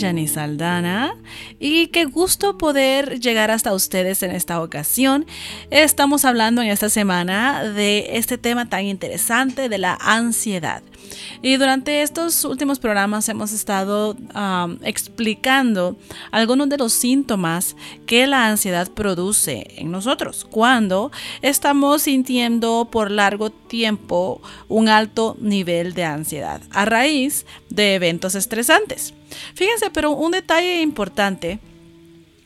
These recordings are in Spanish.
saluda Janice Aldana y qué gusto poder llegar hasta ustedes en esta ocasión. Estamos hablando en esta semana de este tema tan interesante de la ansiedad. Y durante estos últimos programas hemos estado explicando algunos de los síntomas que la ansiedad produce en nosotros cuando estamos sintiendo por largo tiempo un alto nivel de ansiedad a raíz de eventos estresantes. Fíjense, pero un detalle importante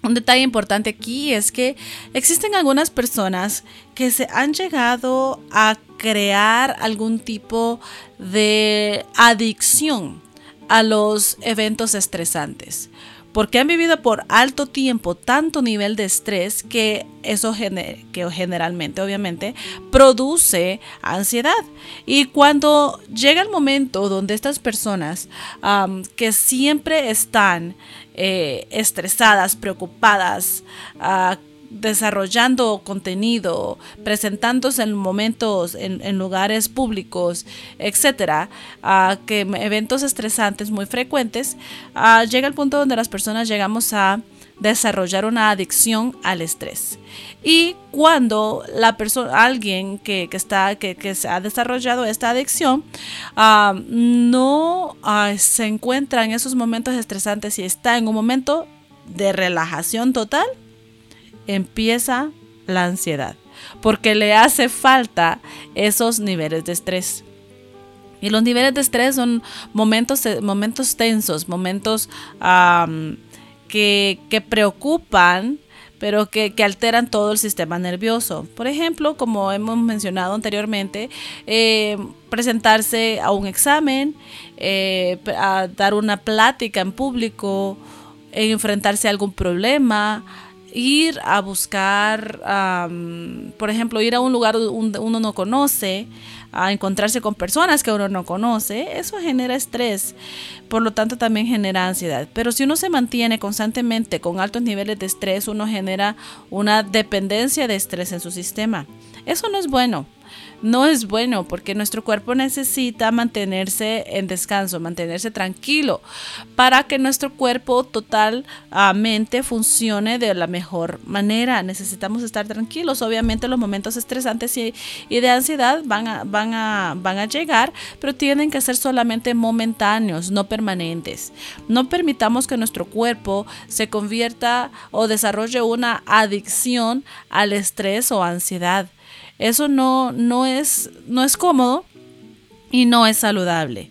un detalle importante aquí es que existen algunas personas que se han llegado a crear algún tipo de adicción a los eventos estresantes porque han vivido por alto tiempo tanto nivel de estrés que eso que generalmente, obviamente, produce ansiedad. Y cuando llega el momento donde estas personas que siempre están eh, estresadas, preocupadas, uh, desarrollando contenido, presentándose en momentos, en, lugares públicos, etcétera, que eventos estresantes muy frecuentes, llega el punto donde las personas llegamos a desarrollar una adicción al estrés. Y cuando la persona, alguien que, está, que, se ha desarrollado esta adicción, no se encuentra en esos momentos estresantes y está en un momento de relajación total, empieza la ansiedad, porque le hace falta esos niveles de estrés. Y los niveles de estrés son momentos, momentos tensos, momentos que, preocupan, pero que, alteran todo el sistema nervioso. Por ejemplo, como hemos mencionado anteriormente, eh, presentarse a un examen, eh, a dar una plática en público, enfrentarse a algún problema, ir a buscar, por ejemplo, ir a un lugar donde uno no conoce, a encontrarse con personas que uno no conoce, eso genera estrés, por lo tanto también genera ansiedad. Pero si uno se mantiene constantemente con altos niveles de estrés, uno genera una dependencia de estrés en su sistema. Eso no es bueno no es bueno porque nuestro cuerpo necesita mantenerse en descanso, mantenerse tranquilo para que nuestro cuerpo totalmente funcione de la mejor manera. Necesitamos estar tranquilos. Obviamente los momentos estresantes y, de ansiedad van a, van, a, van a llegar, pero tienen que ser solamente momentáneos, no permanentes. No permitamos que nuestro cuerpo se convierta o desarrolle una adicción al estrés o ansiedad. Eso no, no, es, no es cómodo y no es saludable.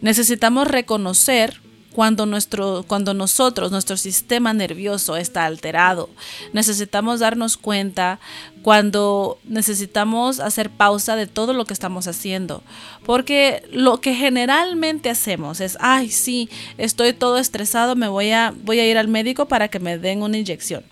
Necesitamos reconocer cuando, nuestro, cuando nosotros, nuestro sistema nervioso está alterado. Necesitamos darnos cuenta cuando necesitamos hacer pausa de todo lo que estamos haciendo. Porque lo que generalmente hacemos es, ay, sí, estoy todo estresado, me voy a, voy a ir al médico para que me den una inyección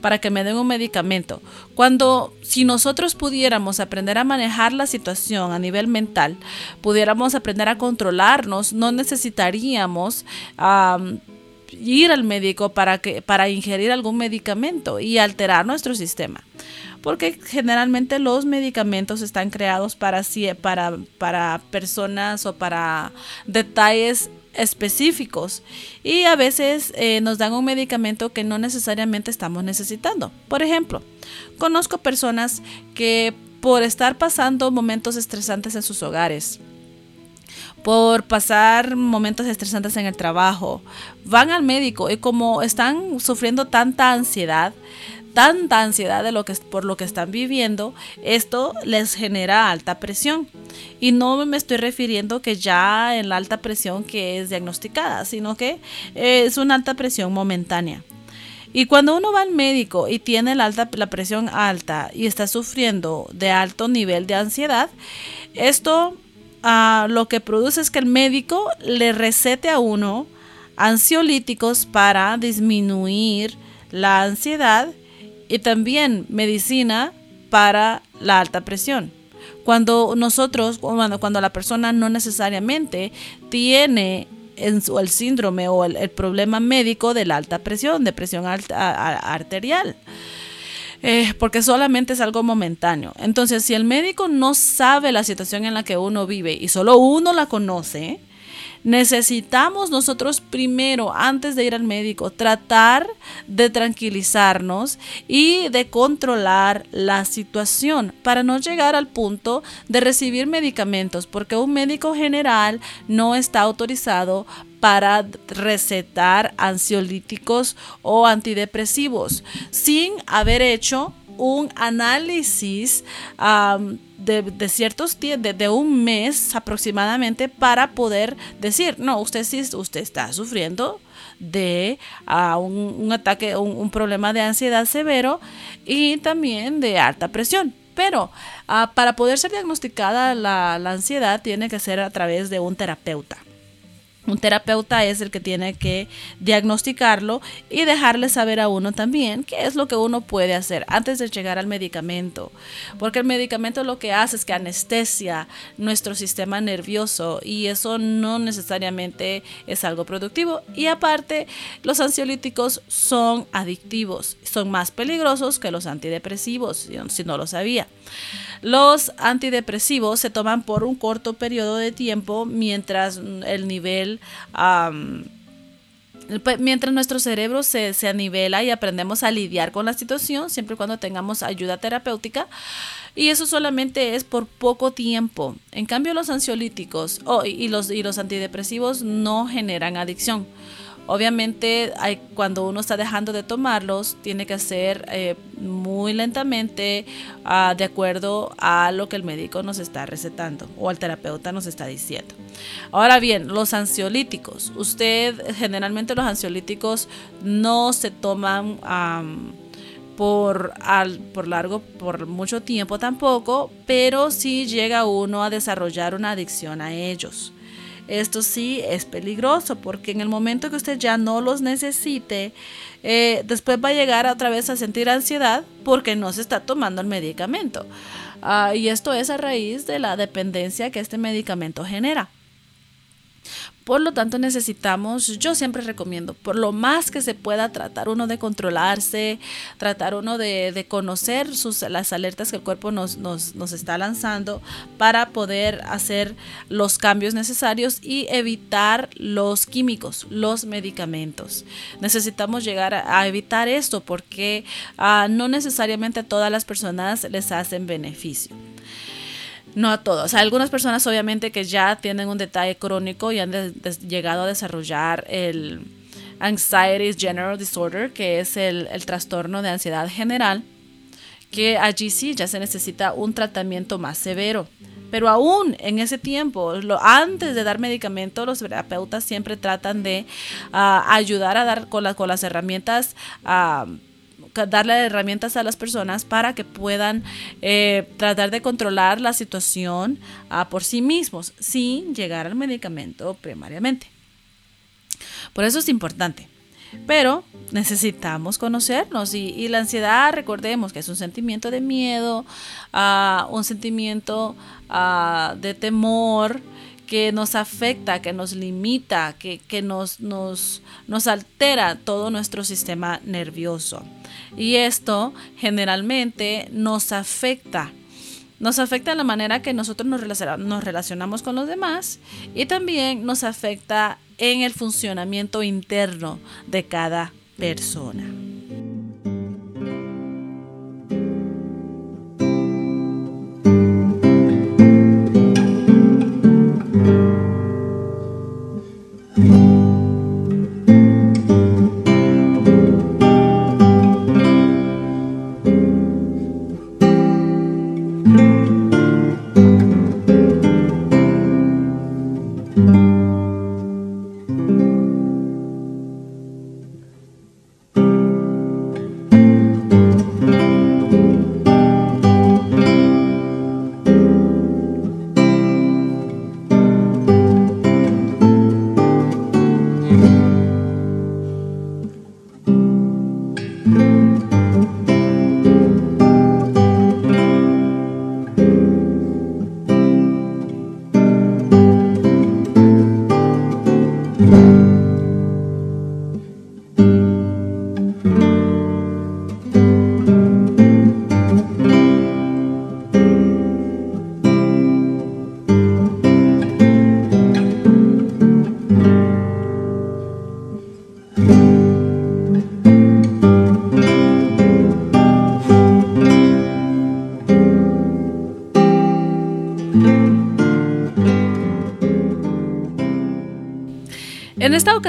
para que me den un medicamento. Cuando si nosotros pudiéramos aprender a manejar la situación a nivel mental, pudiéramos aprender a controlarnos, no necesitaríamos ir al médico para, que, para ingerir algún medicamento y alterar nuestro sistema porque generalmente los medicamentos están creados para, para, para personas o para detalles específicos y a veces eh, nos dan un medicamento que no necesariamente estamos necesitando. Por ejemplo, conozco personas que por estar pasando momentos estresantes en sus hogares, por pasar momentos estresantes en el trabajo, van al médico y como están sufriendo tanta ansiedad, tanta ansiedad de lo que, por lo que están viviendo, esto les genera alta presión. Y no me estoy refiriendo que ya en la alta presión que es diagnosticada, sino que es una alta presión momentánea. Y cuando uno va al médico y tiene la, alta, la presión alta y está sufriendo de alto nivel de ansiedad, esto ah, lo que produce es que el médico le recete a uno ansiolíticos para disminuir la ansiedad y también medicina para la alta presión. Cuando nosotros, cuando, cuando la persona no necesariamente tiene el síndrome o el, problema médico de la alta presión, de presión arterial. Eh, porque solamente es algo momentáneo. Entonces, si el médico no sabe la situación en la que uno vive y solo uno la conoce, necesitamos nosotros primero, antes de ir al médico, tratar de tranquilizarnos y de controlar la situación para no llegar al punto de recibir medicamentos, porque un médico general no está autorizado para recetar ansiolíticos o antidepresivos. Sin haber hecho un análisis de, ciertos de, de, un mes aproximadamente para poder decir, no, usted sí, usted está sufriendo de un, ataque, un, problema de ansiedad severo y también de alta presión. Pero ah, para poder ser diagnosticada la ansiedad tiene que ser a través de un terapeuta. Un terapeuta es el que tiene que diagnosticarlo y dejarle saber a uno también qué es lo que uno puede hacer antes de llegar al medicamento. Porque el medicamento lo que hace es que anestesia nuestro sistema nervioso y eso no necesariamente es algo productivo. Y aparte, los ansiolíticos son adictivos, son más peligrosos que los antidepresivos, si no lo sabía. Los antidepresivos se toman por un corto periodo de tiempo mientras el nivel... mientras nuestro cerebro se, se anivela y aprendemos a lidiar con la situación, siempre y cuando tengamos ayuda terapéutica, y eso solamente es por poco tiempo. En cambio, los ansiolíticos y, los, y los antidepresivos no generan adicción. Obviamente, cuando uno está dejando de tomarlos, tiene que ser eh, muy lentamente, ah, de acuerdo a lo que el médico nos está recetando o el terapeuta nos está diciendo. Ahora bien, los ansiolíticos. Usted, generalmente los ansiolíticos no se toman por, por largo, por mucho tiempo tampoco, pero sí llega uno a desarrollar una adicción a ellos. Esto sí es peligroso porque en el momento que usted ya no los necesite, eh, después va a llegar otra vez a sentir ansiedad porque no se está tomando el medicamento. Ah, y esto es a raíz de la dependencia que este medicamento genera. Por lo tanto, necesitamos, yo siempre recomiendo, por lo más que se pueda, tratar uno de controlarse, tratar uno de, conocer sus, las alertas que el cuerpo nos, nos, está lanzando para poder hacer los cambios necesarios y evitar los químicos, los medicamentos. Necesitamos llegar a, evitar esto porque ah, no necesariamente a todas las personas les hacen beneficio. No a todos. Hay algunas personas obviamente que ya tienen un detalle crónico y han llegado a desarrollar el Anxiety General Disorder, que es el, trastorno de ansiedad general, que allí sí ya se necesita un tratamiento más severo. Pero aún en ese tiempo, antes de dar medicamento, los terapeutas siempre tratan de ah, ayudar a dar con, con las herramientas uh, darle herramientas a las personas para que puedan eh, tratar de controlar la situación ah, por sí mismos sin llegar al medicamento primariamente. Por eso es importante. Pero necesitamos conocernos y, la ansiedad, recordemos que es un sentimiento de miedo, ah, un sentimiento ah, de temor, que nos afecta, que nos limita, que, que nos, nos, nos, altera todo nuestro sistema nervioso. Y esto generalmente nos afecta. Nos afecta la manera que nosotros nos relacionamos con los demás y también nos afecta en el funcionamiento interno de cada persona.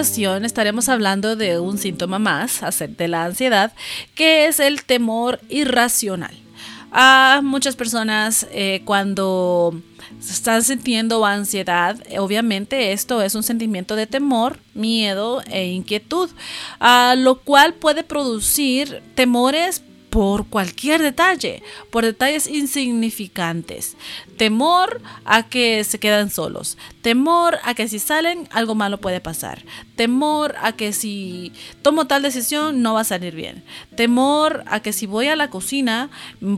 Estaremos hablando de un síntoma más de la ansiedad, que es el temor irracional. A muchas personas eh, cuando están sintiendo ansiedad, obviamente esto es un sentimiento de temor, miedo e inquietud, a lo cual puede producir temores por cualquier detalle, por detalles insignificantes. Temor a que se quedan solos. Temor a que si salen algo malo puede pasar. Temor a que si tomo tal decisión no va a salir bien. Temor a que si voy a la cocina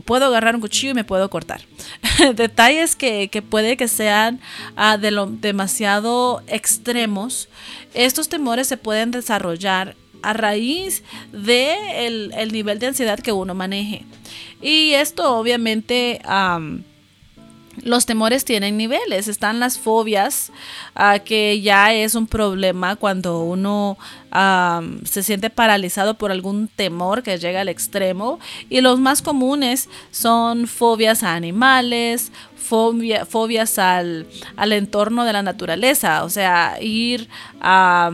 puedo agarrar un cuchillo y me puedo cortar. detalles que, puede que sean ah, de lo, demasiado extremos. Estos temores se pueden desarrollar a raíz de el, nivel de ansiedad que uno maneje. Y esto obviamente... los temores tienen niveles, están las fobias, ah, que ya es un problema cuando uno se siente paralizado por algún temor que llega al extremo. Y los más comunes son fobias a animales, fobias al, al entorno de la naturaleza, o sea, ir a...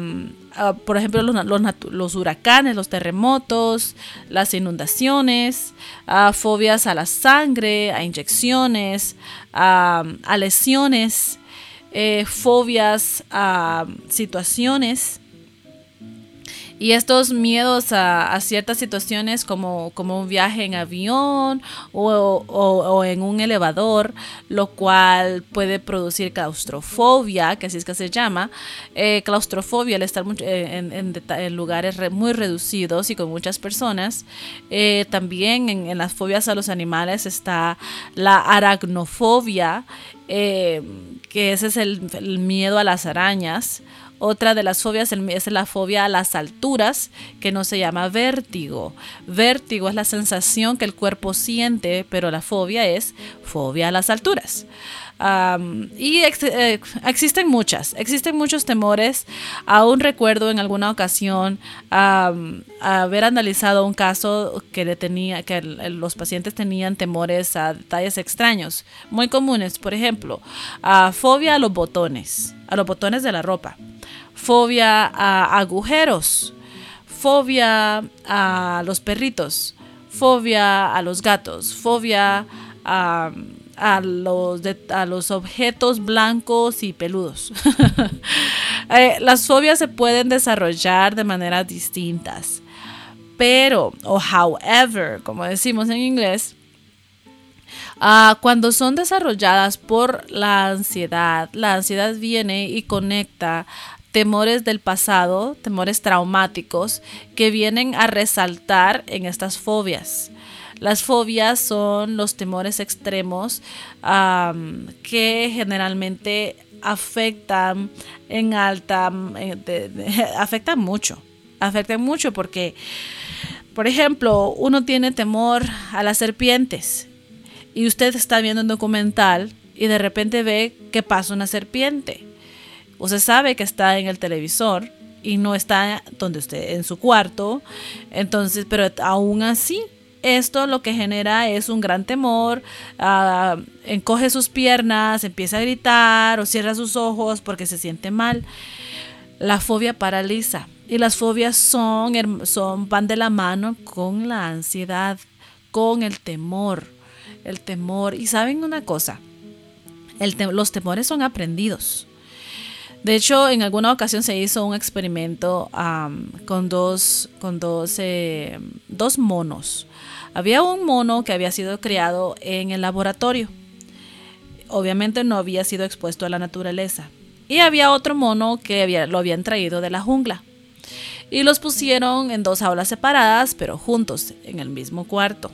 Ah, por ejemplo, los, huracanes, los terremotos, las inundaciones, uh, fobias a la sangre, a inyecciones, a lesiones, eh, fobias a situaciones y estos miedos a, ciertas situaciones como, como, un viaje en avión o, en un elevador, lo cual puede producir claustrofobia, que así es que se llama. Eh, claustrofobia, al estar eh, en, lugares muy reducidos y con muchas personas. Eh, también en, las fobias a los animales está la aracnofobia, que ese es el miedo a las arañas otra de las fobias es la fobia a las alturas, que no se llama vértigo. Vértigo es la sensación que el cuerpo siente, pero la fobia es fobia a las alturas. y eh, existen muchas, existen muchos temores. Aún recuerdo en alguna ocasión haber analizado un caso que, los pacientes tenían temores a detalles extraños, muy comunes. Por ejemplo, fobia a los botones, a los botones de la ropa fobia a agujeros, fobia a los perritos, fobia a los gatos, fobia a, los, a los objetos blancos y peludos. Eh, las fobias se pueden desarrollar de maneras distintas, pero, o however, como decimos en inglés, ah, cuando son desarrolladas por la ansiedad, la ansiedad viene y conecta temores del pasado, temores traumáticos que vienen a resaltar en estas fobias. Las fobias son los temores extremos que generalmente afectan en alta, afectan mucho, afectan mucho porque, por ejemplo, uno tiene temor a las serpientes y usted está viendo un documental y de repente ve que pasa una serpiente Usted sabe que está en el televisor y no está donde usted, en su cuarto. Entonces, pero aún así, esto lo que genera es un gran temor, ah, encoge sus piernas, empieza a gritar o cierra sus ojos porque se siente mal. La fobia paraliza y las fobias son, son van de la mano con la ansiedad, con el temor, el temor. Y saben una cosa, los temores son aprendidos. De hecho, en alguna ocasión se hizo un experimento con, dos, con dos, eh, dos monos. Había un mono que había sido criado en el laboratorio. Obviamente no había sido expuesto a la naturaleza. Y había otro mono que había, lo habían traído de la jungla. Y los pusieron en dos aulas separadas, pero juntos, en el mismo cuarto.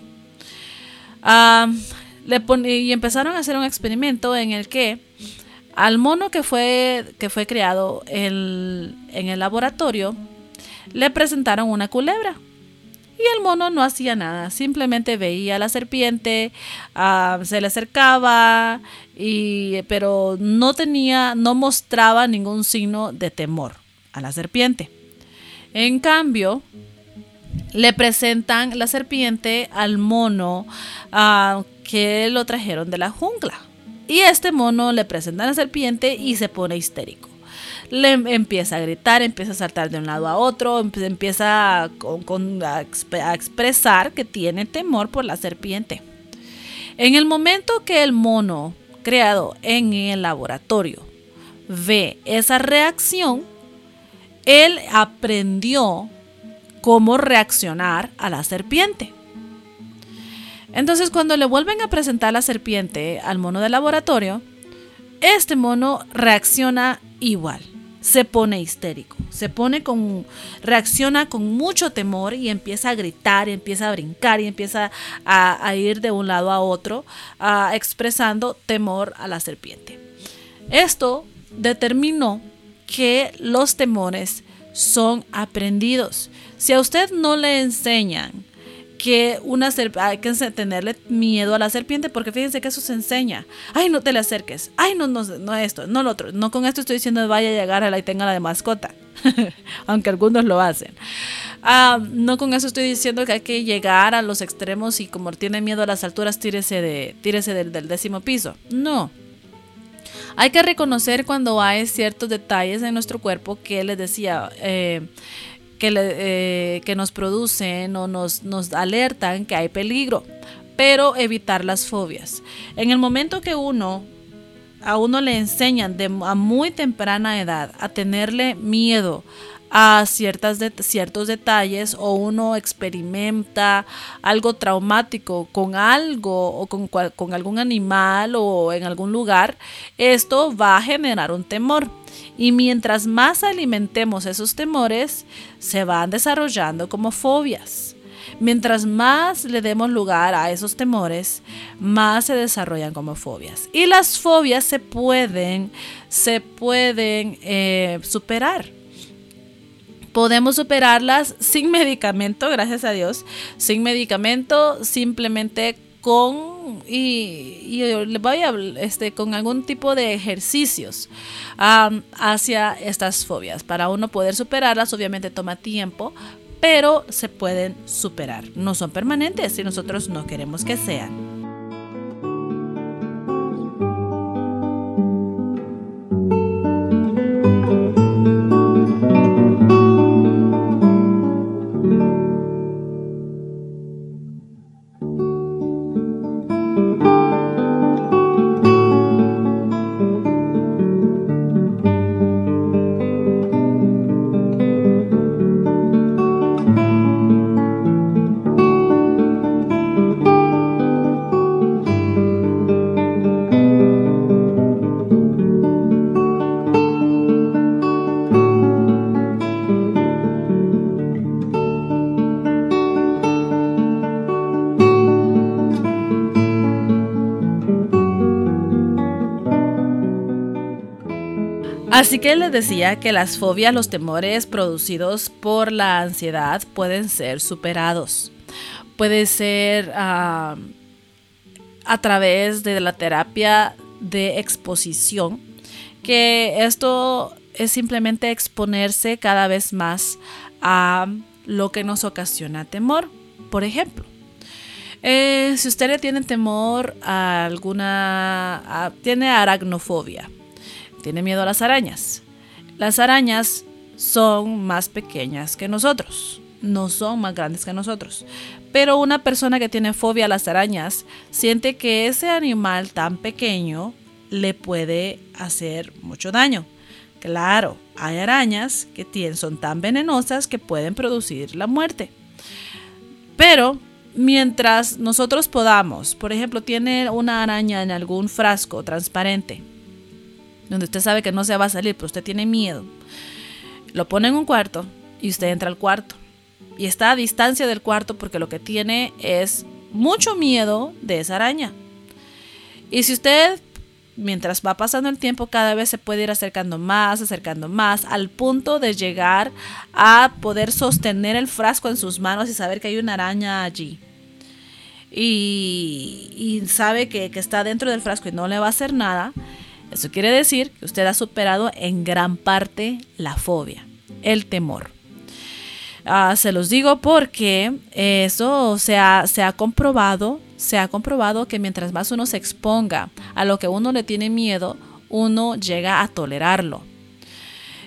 y empezaron a hacer un experimento en el que al mono que fue, que fue creado en el laboratorio, le presentaron una culebra. Y el mono no hacía nada, simplemente veía a la serpiente, ah, se le acercaba, y, pero no tenía, no mostraba ningún signo de temor a la serpiente. En cambio, le presentan la serpiente al mono ah, que lo trajeron de la jungla. Y este mono le presenta a la serpiente y se pone histérico. le empieza a gritar, empieza a saltar de un lado a otro, empieza a, a expresar que tiene temor por la serpiente. En el momento que el mono creado en el laboratorio ve esa reacción, él aprendió cómo reaccionar a la serpiente. Entonces cuando le vuelven a presentar la serpiente al mono del laboratorio, este mono reacciona igual, se pone histérico, se pone con, reacciona con mucho temor y empieza a gritar, y empieza a brincar y empieza a, ir de un lado a otro, expresando temor a la serpiente. Esto determinó que los temores son aprendidos. Si a usted no le enseñan que una hay que tenerle miedo a la serpiente porque fíjense que eso se enseña. Ay, no te le acerques. Ay, no, no, no esto, no lo otro. No con esto estoy diciendo vaya a llegar a la y tenga la de mascota. Aunque algunos lo hacen. Ah, no con eso estoy diciendo que hay que llegar a los extremos y como tiene miedo a las alturas, tírese, de, tírese del, décimo piso. No. Hay que reconocer cuando hay ciertos detalles en nuestro cuerpo que les decía, eh, que, eh, que, nos producen o nos, nos alertan que hay peligro, pero evitar las fobias. En el momento que uno a uno le enseñan de, a muy temprana edad a tenerle miedo a ciertas ciertos detalles o uno experimenta algo traumático con algo o con, con algún animal o en algún lugar, esto va a generar un temor. Y mientras más alimentemos esos temores, se van desarrollando como fobias. Mientras más le demos lugar a esos temores, más se desarrollan como fobias. Y las fobias se pueden, se pueden eh, superar podemos superarlas sin medicamento, gracias a Dios, sin medicamento, simplemente con y, este con algún tipo de ejercicios hacia estas fobias. Para uno poder superarlas, obviamente toma tiempo, pero se pueden superar. No son permanentes y nosotros no queremos que sean. Así que les decía que las fobias, los temores producidos por la ansiedad pueden ser superados. Puede ser ah, a través de la terapia de exposición, que esto es simplemente exponerse cada vez más a lo que nos ocasiona temor. Por ejemplo, eh, si usted le tiene temor a alguna, tiene aracnofobia, tiene miedo a las arañas. Las arañas son más pequeñas que nosotros, no son más grandes que nosotros. Pero una persona que tiene fobia a las arañas siente que ese animal tan pequeño le puede hacer mucho daño. Claro, hay arañas que son tan venenosas que pueden producir la muerte. Pero mientras nosotros podamos, por ejemplo, tiene una araña en algún frasco transparente donde usted sabe que no se va a salir, pero usted tiene miedo, lo pone en un cuarto y usted entra al cuarto. Y está a distancia del cuarto porque lo que tiene es mucho miedo de esa araña. Y si usted, mientras va pasando el tiempo, cada vez se puede ir acercando más, acercando más, al punto de llegar a poder sostener el frasco en sus manos y saber que hay una araña allí. Y, sabe que, está dentro del frasco y no le va a hacer nada eso quiere decir que usted ha superado en gran parte la fobia, el temor. Ah, se los digo porque eso se ha, se ha comprobado, se ha comprobado que mientras más uno se exponga a lo que uno le tiene miedo, uno llega a tolerarlo.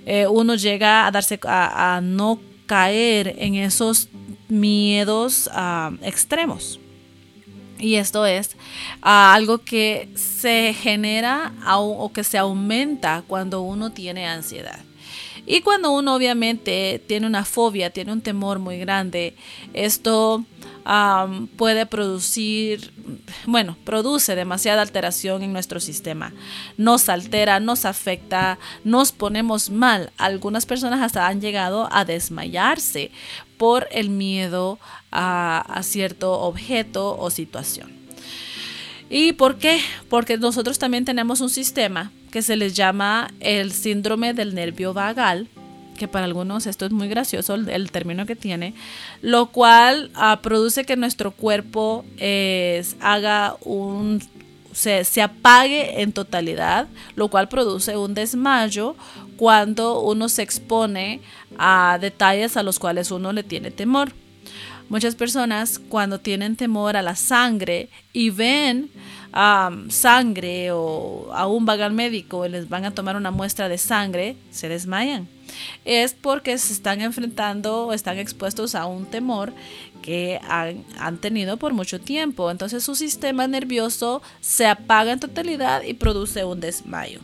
eh, uno llega a darse a, no caer en esos miedos ah, extremos. Y esto es ah, algo que se genera o que se aumenta cuando uno tiene ansiedad. Y cuando uno obviamente tiene una fobia, tiene un temor muy grande, esto puede producir, bueno, produce demasiada alteración en nuestro sistema. Nos altera, nos afecta, nos ponemos mal. Algunas personas hasta han llegado a desmayarse por el miedo a, a cierto objeto o situación. ¿Y por qué? Porque nosotros también tenemos un sistema que se les llama el síndrome del nervio vagal, que para algunos esto es muy gracioso el, término que tiene, lo cual ah, produce que nuestro cuerpo haga un se, se, apague en totalidad, lo cual produce un desmayo cuando uno se expone a detalles a los cuales uno le tiene temor. Muchas personas cuando tienen temor a la sangre y ven sangre o aún van al médico y les van a tomar una muestra de sangre, se desmayan. Es porque se están enfrentando o están expuestos a un temor que han, han, tenido por mucho tiempo. Entonces su sistema nervioso se apaga en totalidad y produce un desmayo.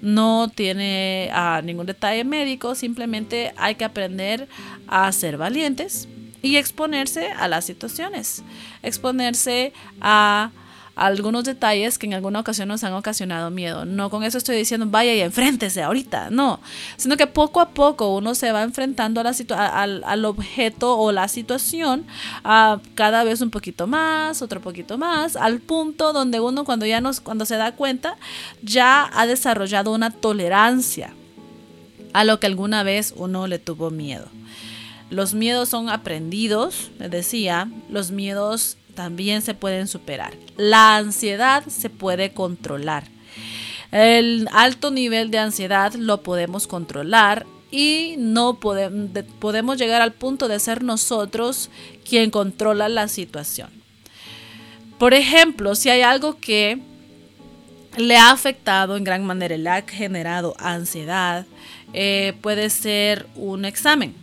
No tiene ah, ningún detalle médico, simplemente hay que aprender a ser valientes y exponerse a las situaciones, exponerse a algunos detalles que en alguna ocasión nos han ocasionado miedo. No con eso estoy diciendo vaya y enfréntese ahorita, no, sino que poco a poco uno se va enfrentando a la al, al, objeto o la situación a cada vez un poquito más, otro poquito más, al punto donde uno cuando ya nos, cuando se da cuenta ya ha desarrollado una tolerancia a lo que alguna vez uno le tuvo miedo. Los miedos son aprendidos, les decía, los miedos también se pueden superar. La ansiedad se puede controlar. El alto nivel de ansiedad lo podemos controlar y no podemos, llegar al punto de ser nosotros quien controla la situación. Por ejemplo, si hay algo que le ha afectado en gran manera, le ha generado ansiedad, eh, puede ser un examen.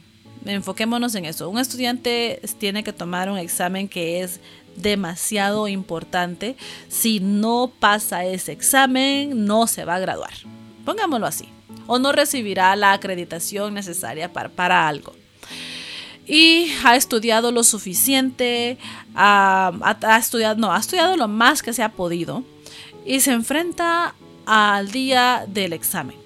Enfoquémonos en eso. Un estudiante tiene que tomar un examen que es demasiado importante. Si no pasa ese examen, no se va a graduar. Pongámoslo así. O no recibirá la acreditación necesaria para, para algo. Y ha estudiado lo suficiente, ha, ha estudiado, no, ha estudiado lo más que se ha podido y se enfrenta al día del examen.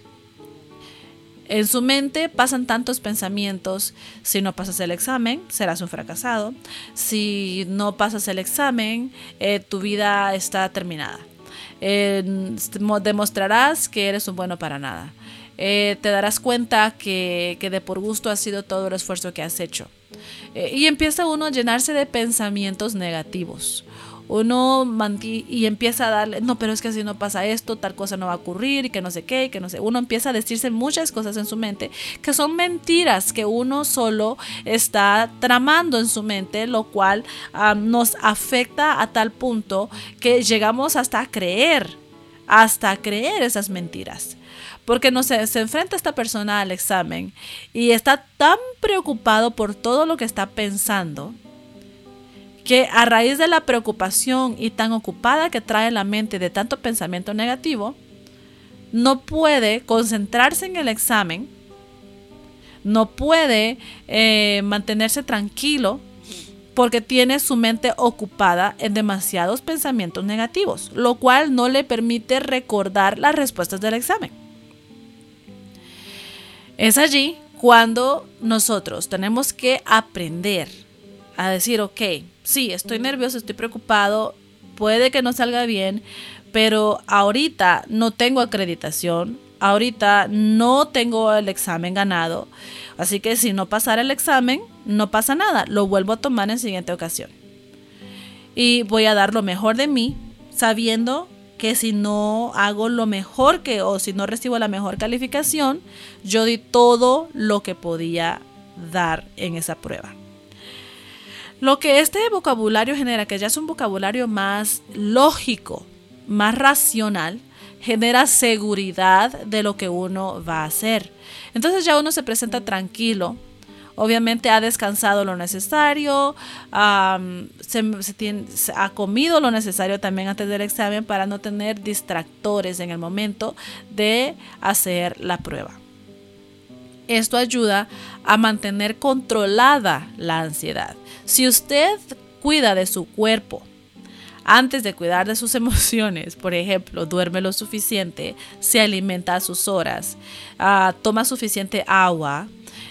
En su mente pasan tantos pensamientos, si no pasas el examen, serás un fracasado, si no pasas el examen, eh, tu vida está terminada. demostrarás que eres un bueno para nada. Eh, te darás cuenta que, que, de por gusto ha sido todo el esfuerzo que has hecho. Eh, y empieza uno a llenarse de pensamientos negativos uno y empieza a darle, no, pero es que si no pasa esto, tal cosa no va a ocurrir y que no sé qué, y que no sé. Uno empieza a decirse muchas cosas en su mente que son mentiras que uno solo está tramando en su mente, lo cual ah, nos afecta a tal punto que llegamos hasta a creer, hasta a creer esas mentiras. Porque no sé, se enfrenta esta persona al examen y está tan preocupado por todo lo que está pensando que a raíz de la preocupación y tan ocupada que trae la mente de tanto pensamiento negativo, no puede concentrarse en el examen, no puede eh, mantenerse tranquilo porque tiene su mente ocupada en demasiados pensamientos negativos, lo cual no le permite recordar las respuestas del examen. Es allí cuando nosotros tenemos que aprender a decir, ok, sí, estoy nervioso, estoy preocupado, puede que no salga bien, pero ahorita no tengo acreditación, ahorita no tengo el examen ganado, así que si no pasara el examen, no pasa nada, lo vuelvo a tomar en siguiente ocasión. Y voy a dar lo mejor de mí, sabiendo que si no hago lo mejor que o si no recibo la mejor calificación, yo di todo lo que podía dar en esa prueba. Lo que este vocabulario genera, que ya es un vocabulario más lógico, más racional, genera seguridad de lo que uno va a hacer. Entonces ya uno se presenta tranquilo, obviamente ha descansado lo necesario, ha comido lo necesario también antes del examen para no tener distractores en el momento de hacer la prueba. Esto ayuda a mantener controlada la ansiedad. Si usted cuida de su cuerpo, antes de cuidar de sus emociones, por ejemplo, duerme lo suficiente, se alimenta a sus horas, ah, toma suficiente agua,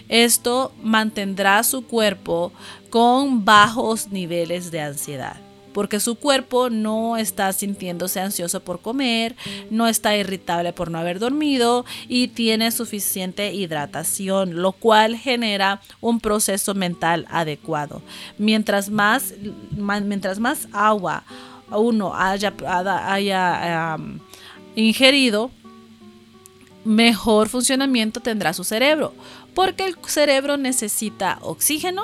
esto mantendrá su cuerpo con bajos niveles de ansiedad porque su cuerpo no está sintiéndose ansioso por comer, no está irritable por no haber dormido y tiene suficiente hidratación, lo cual genera un proceso mental adecuado. Mientras más, mientras más agua uno haya, haya ingerido, mejor funcionamiento tendrá su cerebro, porque el cerebro necesita oxígeno,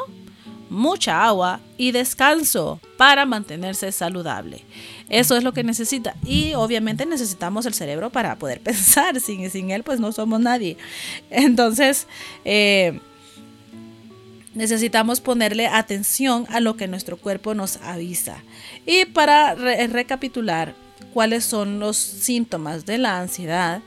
mucha agua y descanso para mantenerse saludable. Eso es lo que necesita. Y obviamente necesitamos el cerebro para poder pensar. Sin, sin él, pues no somos nadie. Entonces, eh, necesitamos ponerle atención a lo que nuestro cuerpo nos avisa. Y para recapitular, cuáles son los síntomas de la ansiedad,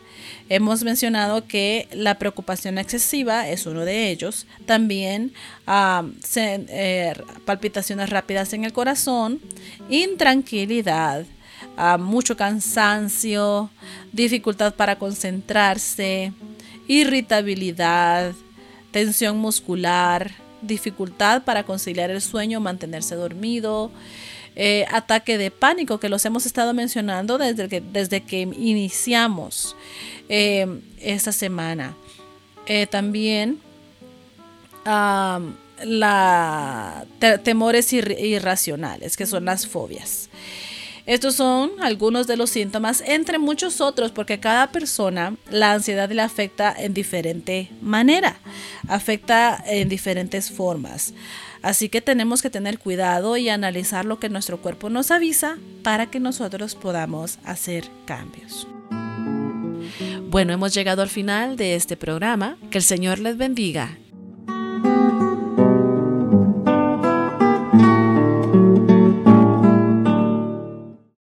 Hemos mencionado que la preocupación excesiva es uno de ellos. También ah, eh, palpitaciones rápidas en el corazón, intranquilidad, ah, mucho cansancio, dificultad para concentrarse, irritabilidad, tensión muscular, dificultad para conciliar el sueño, mantenerse dormido, eh, ataque de pánico que los hemos estado mencionando desde que, desde que iniciamos eh, esta semana. Eh, también la, temores irracionales, que son las fobias. Estos son algunos de los síntomas, entre muchos otros, porque cada persona la ansiedad le afecta en diferente manera, afecta en diferentes formas. Así que tenemos que tener cuidado y analizar lo que nuestro cuerpo nos avisa para que nosotros podamos hacer cambios. Bueno, hemos llegado al final de este programa. Que el Señor les bendiga